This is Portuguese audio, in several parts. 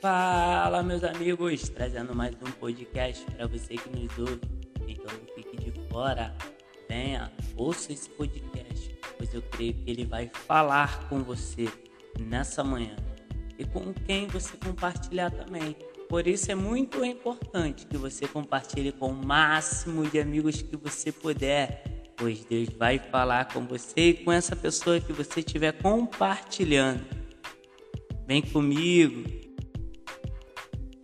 Fala, meus amigos, trazendo mais um podcast para você que nos ouve. Então não fique de fora, venha, ouça esse podcast, pois eu creio que ele vai falar com você nessa manhã e com quem você compartilhar também. Por isso é muito importante que você compartilhe com o máximo de amigos que você puder, pois Deus vai falar com você e com essa pessoa que você estiver compartilhando. Vem comigo.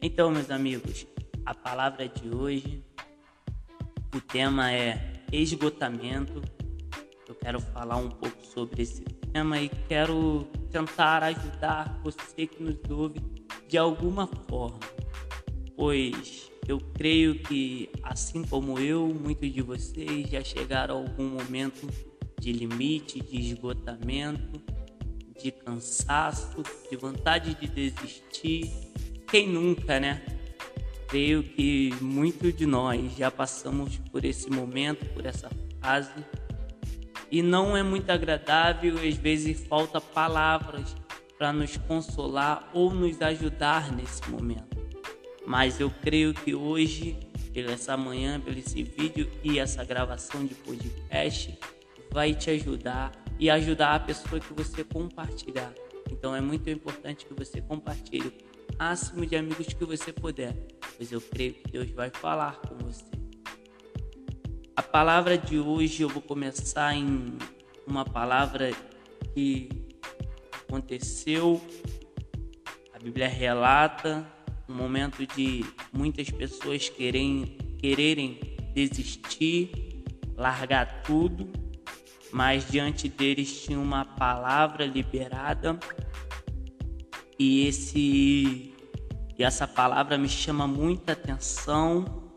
Então, meus amigos, a palavra de hoje, o tema é esgotamento. Eu quero falar um pouco sobre esse tema e quero tentar ajudar você que nos ouve de alguma forma, pois eu creio que, assim como eu, muitos de vocês já chegaram a algum momento de limite, de esgotamento, de cansaço, de vontade de desistir. Quem nunca, né? Creio que muitos de nós já passamos por esse momento, por essa fase, e não é muito agradável, às vezes falta palavras para nos consolar ou nos ajudar nesse momento. Mas eu creio que hoje, pela essa manhã, pelo esse vídeo e essa gravação de podcast, vai te ajudar e ajudar a pessoa que você compartilhar. Então é muito importante que você compartilhe máximo de amigos que você puder, pois eu creio que Deus vai falar com você. A palavra de hoje eu vou começar em uma palavra que aconteceu. A Bíblia relata um momento de muitas pessoas querem, quererem desistir, largar tudo, mas diante deles tinha uma palavra liberada e esse e essa palavra me chama muita atenção.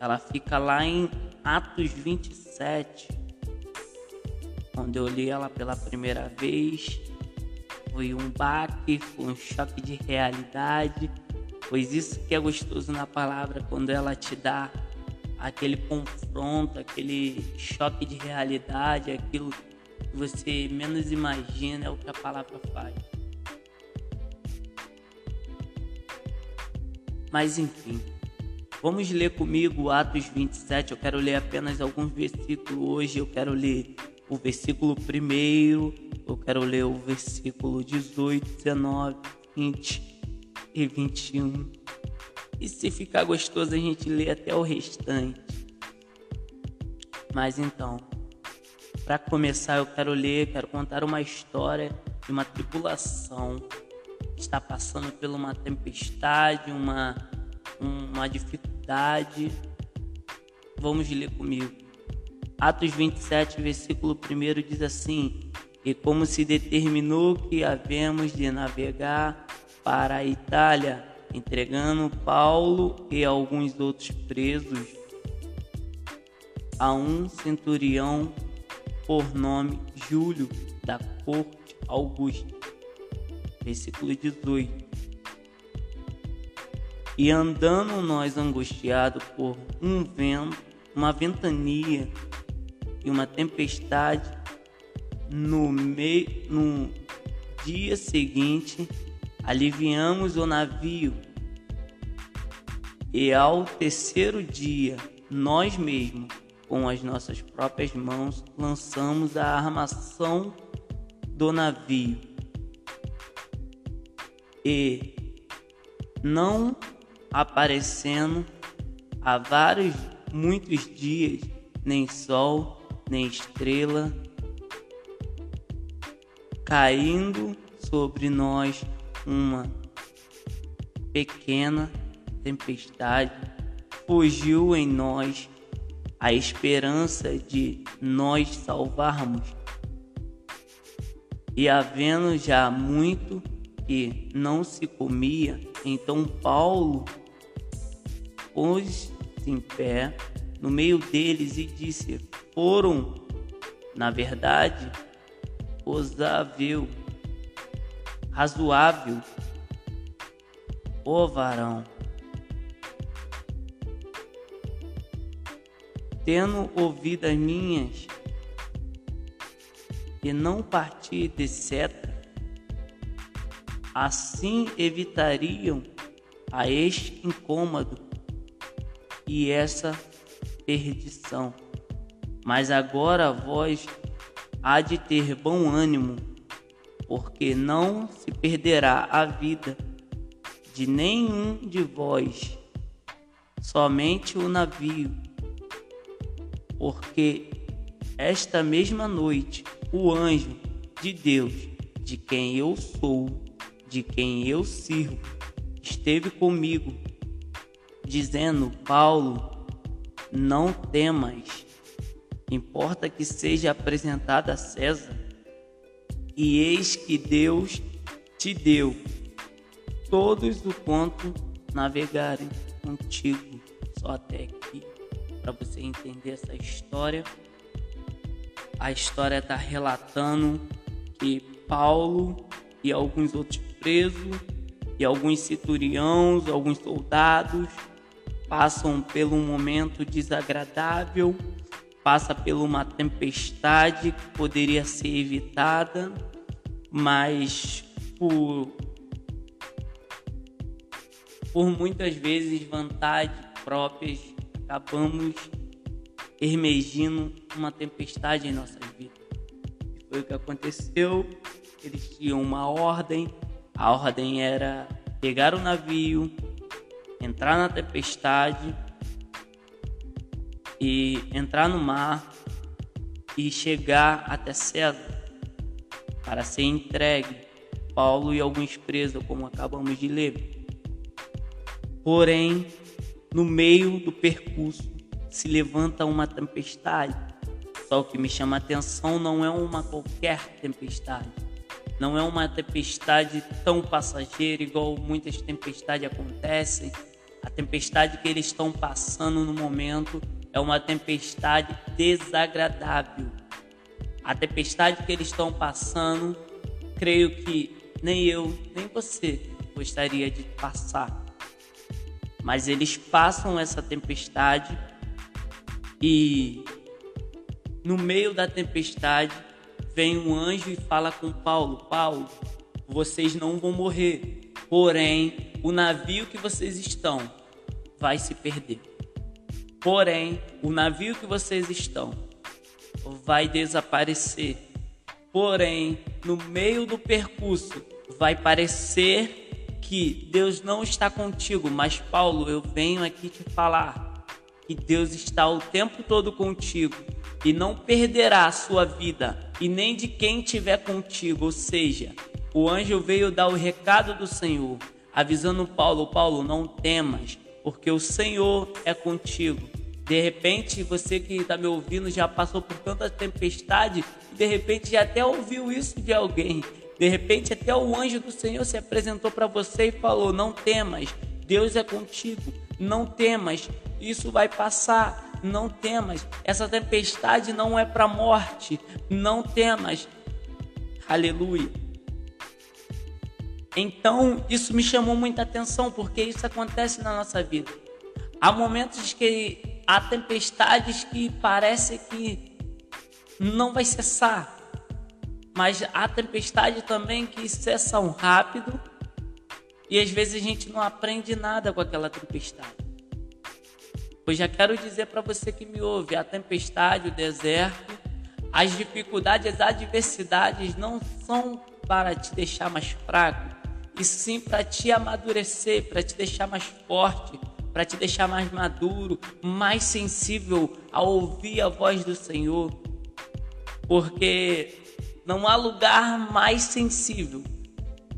Ela fica lá em Atos 27. Quando eu li ela pela primeira vez, foi um baque, foi um choque de realidade, pois isso que é gostoso na palavra quando ela te dá aquele confronto, aquele choque de realidade, aquilo que você menos imagina é o que a palavra faz. Mas enfim, vamos ler comigo Atos 27. Eu quero ler apenas alguns versículos hoje. Eu quero ler o versículo 1 eu quero ler o versículo 18, 19, 20 e 21. E se ficar gostoso, a gente lê até o restante. Mas então, para começar, eu quero ler, quero contar uma história de uma tripulação está passando por uma tempestade, uma, uma dificuldade. Vamos ler comigo. Atos 27, versículo 1 diz assim: e como se determinou que havemos de navegar para a Itália, entregando Paulo e alguns outros presos a um centurião por nome Júlio da corte Augusta. Versículo 18. E andando nós angustiados por um vento, uma ventania e uma tempestade, no, meio, no dia seguinte, aliviamos o navio e ao terceiro dia, nós mesmos, com as nossas próprias mãos, lançamos a armação do navio. E não aparecendo há vários, muitos dias, nem sol, nem estrela, caindo sobre nós uma pequena tempestade, fugiu em nós a esperança de nós salvarmos. E havendo já muito que não se comia, então Paulo pôs-se em pé no meio deles e disse: Foram, na verdade, osável, razoável, ó varão. Tendo ouvido as minhas e não partir de seta, Assim evitariam a este incômodo e essa perdição. Mas agora vós há de ter bom ânimo, porque não se perderá a vida de nenhum de vós, somente o navio, porque esta mesma noite o anjo de Deus, de quem eu sou, de quem eu sirvo, esteve comigo, dizendo: Paulo, não temas, importa que seja apresentado a César, e eis que Deus te deu todos o quanto navegarem contigo, só até aqui, para você entender essa história. A história está relatando que Paulo e alguns outros presos e alguns centuriões, alguns soldados passam por um momento desagradável, passa por uma tempestade que poderia ser evitada, mas por por muitas vezes vontades próprias acabamos emergindo uma tempestade em nossas vidas. Foi o que aconteceu. Eles tinham uma ordem, a ordem era pegar o navio, entrar na tempestade e entrar no mar e chegar até César para ser entregue Paulo e alguns presos, como acabamos de ler. Porém, no meio do percurso se levanta uma tempestade. Só o que me chama a atenção não é uma qualquer tempestade. Não é uma tempestade tão passageira igual muitas tempestades acontecem. A tempestade que eles estão passando no momento é uma tempestade desagradável. A tempestade que eles estão passando, creio que nem eu, nem você gostaria de passar. Mas eles passam essa tempestade e no meio da tempestade vem um anjo e fala com Paulo: Paulo, vocês não vão morrer, porém o navio que vocês estão vai se perder. Porém, o navio que vocês estão vai desaparecer. Porém, no meio do percurso vai parecer que Deus não está contigo, mas Paulo, eu venho aqui te falar que Deus está o tempo todo contigo e não perderá a sua vida e nem de quem estiver contigo. Ou seja, o anjo veio dar o recado do Senhor, avisando Paulo: Paulo, não temas, porque o Senhor é contigo. De repente, você que está me ouvindo já passou por tanta tempestade de repente já até ouviu isso de alguém. De repente, até o anjo do Senhor se apresentou para você e falou: Não temas, Deus é contigo. Não temas, isso vai passar. Não temas, essa tempestade não é para morte. Não temas. Aleluia. Então, isso me chamou muita atenção, porque isso acontece na nossa vida. Há momentos que há tempestades que parece que não vai cessar. Mas há tempestade também que cessam rápido e às vezes a gente não aprende nada com aquela tempestade. Pois já quero dizer para você que me ouve: a tempestade, o deserto, as dificuldades, as adversidades não são para te deixar mais fraco, e sim para te amadurecer, para te deixar mais forte, para te deixar mais maduro, mais sensível a ouvir a voz do Senhor. Porque não há lugar mais sensível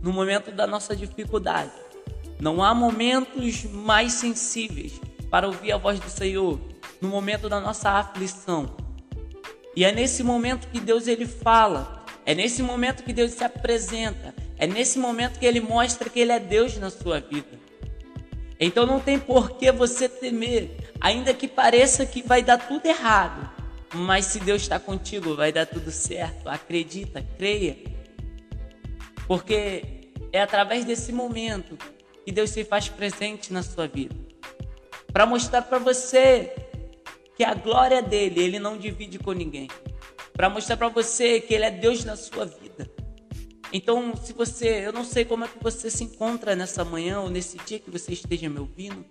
no momento da nossa dificuldade. Não há momentos mais sensíveis para ouvir a voz do Senhor no momento da nossa aflição. E é nesse momento que Deus ele fala, é nesse momento que Deus se apresenta, é nesse momento que ele mostra que ele é Deus na sua vida. Então não tem por que você temer, ainda que pareça que vai dar tudo errado. Mas se Deus está contigo, vai dar tudo certo. Acredita, creia. Porque é através desse momento que Deus se faz presente na sua vida para mostrar para você que a glória dele ele não divide com ninguém, para mostrar para você que ele é Deus na sua vida. Então, se você, eu não sei como é que você se encontra nessa manhã ou nesse dia que você esteja me ouvindo.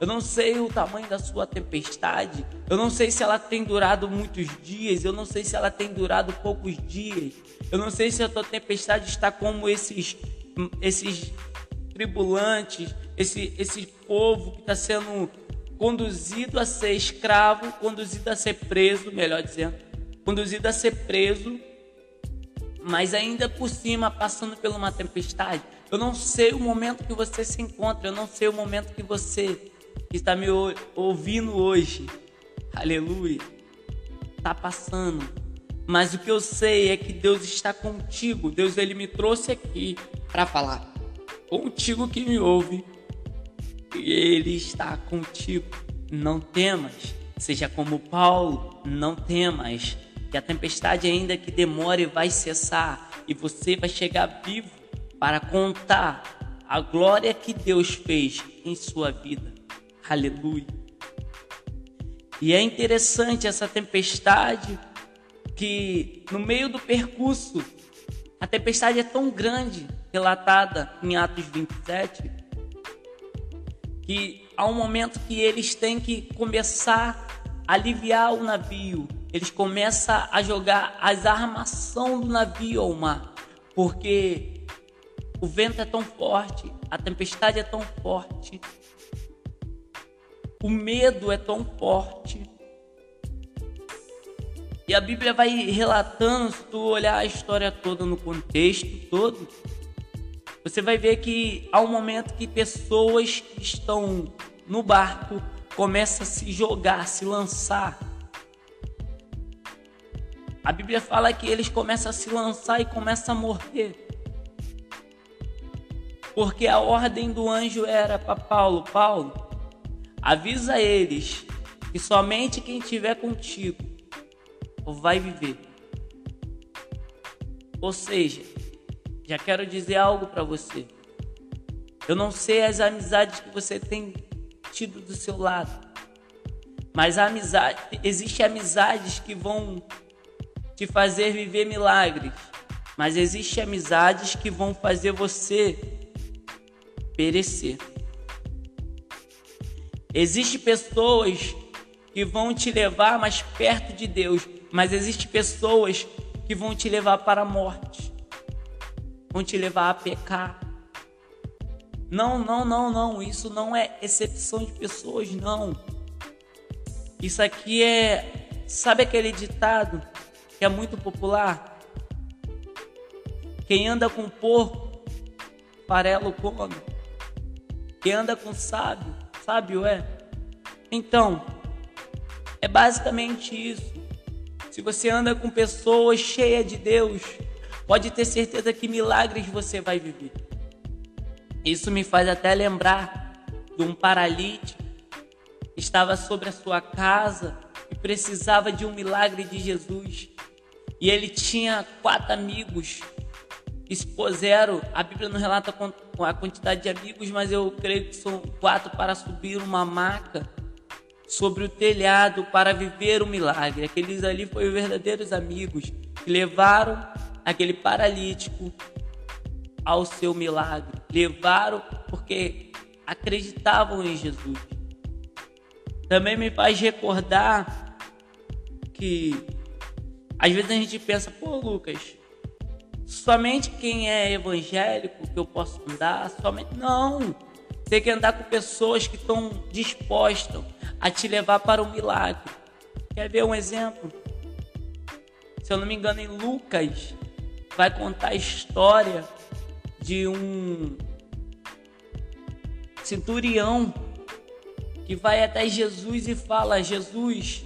Eu não sei o tamanho da sua tempestade. Eu não sei se ela tem durado muitos dias. Eu não sei se ela tem durado poucos dias. Eu não sei se a tua tempestade está como esses, esses tribulantes, esse, esse povo que está sendo conduzido a ser escravo, conduzido a ser preso, melhor dizendo, conduzido a ser preso, mas ainda por cima passando por uma tempestade. Eu não sei o momento que você se encontra, eu não sei o momento que você que está me ouvindo hoje, aleluia, está passando. Mas o que eu sei é que Deus está contigo. Deus ele me trouxe aqui para falar contigo que me ouve. E ele está contigo. Não temas. Seja como Paulo, não temas. Que a tempestade ainda que demore vai cessar e você vai chegar vivo para contar a glória que Deus fez em sua vida. Aleluia. E é interessante essa tempestade que no meio do percurso, a tempestade é tão grande, relatada em Atos 27, que há um momento que eles têm que começar a aliviar o navio. Eles começam a jogar as armação do navio ao mar, porque o vento é tão forte, a tempestade é tão forte o medo é tão forte. E a Bíblia vai relatando, se tu olhar a história toda no contexto todo, você vai ver que há um momento que pessoas que estão no barco começam a se jogar, a se lançar. A Bíblia fala que eles começam a se lançar e começam a morrer. Porque a ordem do anjo era para Paulo: Paulo, Avisa eles que somente quem estiver contigo vai viver. Ou seja, já quero dizer algo para você. Eu não sei as amizades que você tem tido do seu lado, mas amizade, existe amizades que vão te fazer viver milagres, mas existe amizades que vão fazer você perecer. Existem pessoas que vão te levar mais perto de Deus, mas existem pessoas que vão te levar para a morte, vão te levar a pecar. Não, não, não, não, isso não é exceção de pessoas, não. Isso aqui é, sabe aquele ditado que é muito popular? Quem anda com porco, farelo come. Quem anda com sábio, sábio é. Então, é basicamente isso. Se você anda com pessoas cheias de Deus, pode ter certeza que milagres você vai viver. Isso me faz até lembrar de um paralítico que estava sobre a sua casa e precisava de um milagre de Jesus. E ele tinha quatro amigos expuseram, a Bíblia não relata a quantidade de amigos, mas eu creio que são quatro para subir uma maca sobre o telhado para viver o milagre. Aqueles ali foram verdadeiros amigos que levaram aquele paralítico ao seu milagre. Levaram porque acreditavam em Jesus. Também me faz recordar que às vezes a gente pensa, pô, Lucas, somente quem é evangélico que eu posso andar, somente não. Tem que andar com pessoas que estão dispostas a te levar para o milagre. Quer ver um exemplo? Se eu não me engano, em Lucas vai contar a história de um centurião que vai até Jesus e fala: Jesus,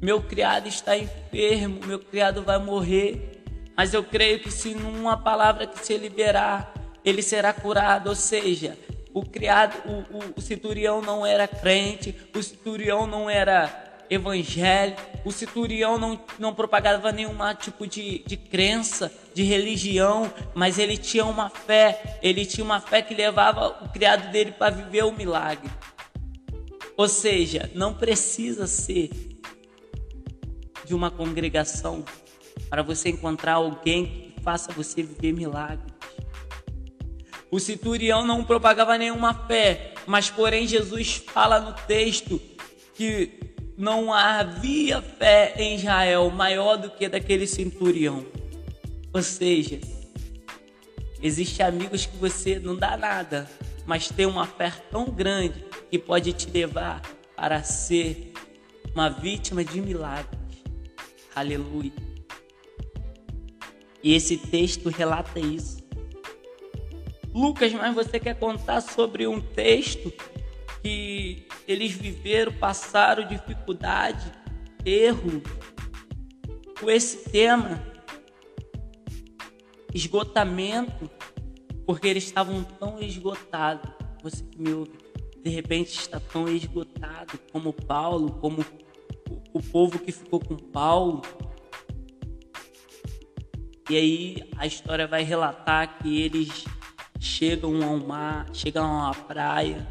meu criado está enfermo, meu criado vai morrer. Mas eu creio que se numa palavra que se liberar, ele será curado. Ou seja, o criado, o, o, o centurião não era crente, o centurião não era evangélico, o centurião não, não propagava nenhum tipo de, de crença, de religião, mas ele tinha uma fé, ele tinha uma fé que levava o criado dele para viver o milagre. Ou seja, não precisa ser de uma congregação para você encontrar alguém que faça você viver milagres. O centurião não propagava nenhuma fé, mas porém Jesus fala no texto que não havia fé em Israel maior do que daquele centurião. Ou seja, existe amigos que você não dá nada, mas tem uma fé tão grande que pode te levar para ser uma vítima de milagres. Aleluia. E esse texto relata isso. Lucas, mas você quer contar sobre um texto que eles viveram, passaram dificuldade, erro, com esse tema, esgotamento, porque eles estavam tão esgotados. Você que me ouve, de repente está tão esgotado como Paulo, como o povo que ficou com Paulo. E aí a história vai relatar que eles chegam ao mar, chegam uma praia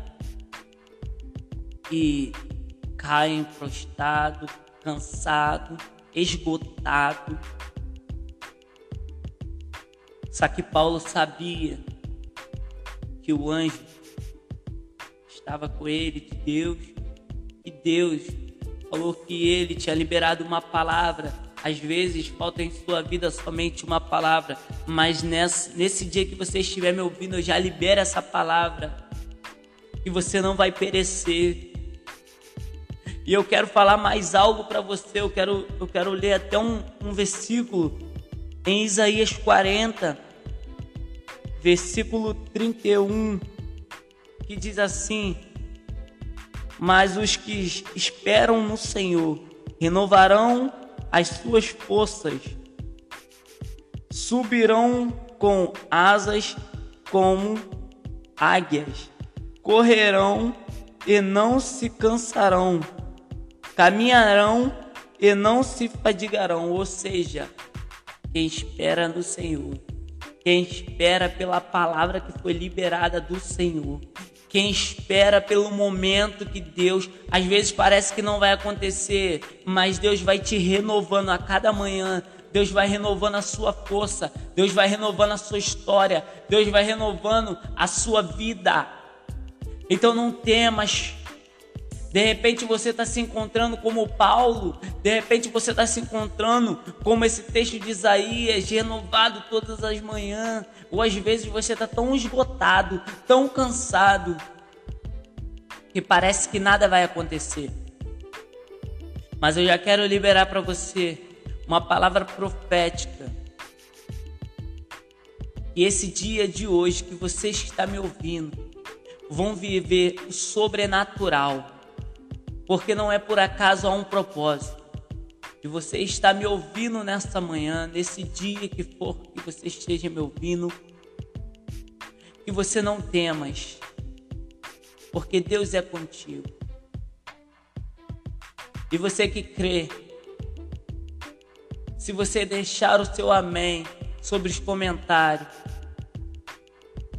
e caem prostrado, cansado, esgotado. Só que Paulo sabia que o anjo estava com ele, de Deus, e Deus falou que ele tinha liberado uma palavra. Às vezes falta em sua vida somente uma palavra, mas nesse, dia que você estiver me ouvindo, eu já libero essa palavra. E você não vai perecer. E eu quero falar mais algo para você. Eu quero, eu quero ler até um, um versículo em Isaías 40, versículo 31, que diz assim: Mas os que esperam no Senhor renovarão as suas forças, subirão com asas como águias, correrão e não se cansarão caminharão e não se fadigarão, ou seja, quem espera no Senhor, quem espera pela palavra que foi liberada do Senhor, quem espera pelo momento que Deus, às vezes parece que não vai acontecer, mas Deus vai te renovando a cada manhã. Deus vai renovando a sua força, Deus vai renovando a sua história, Deus vai renovando a sua vida. Então não temas, de repente você está se encontrando como Paulo, de repente você está se encontrando como esse texto de Isaías, renovado todas as manhãs, ou às vezes você está tão esgotado, tão cansado, que parece que nada vai acontecer. Mas eu já quero liberar para você uma palavra profética. E esse dia de hoje que você está me ouvindo, vão viver o sobrenatural porque não é por acaso há um propósito. E você está me ouvindo nesta manhã, nesse dia que for que você esteja me ouvindo, que você não temas, porque Deus é contigo. E você que crê, se você deixar o seu amém sobre os comentários,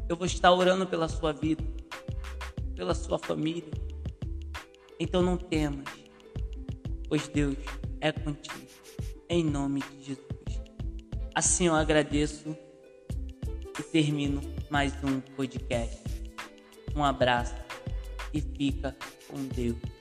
eu vou estar orando pela sua vida, pela sua família então não temas, pois Deus é contigo. Em nome de Jesus. Assim eu agradeço e termino mais um podcast. Um abraço e fica com Deus.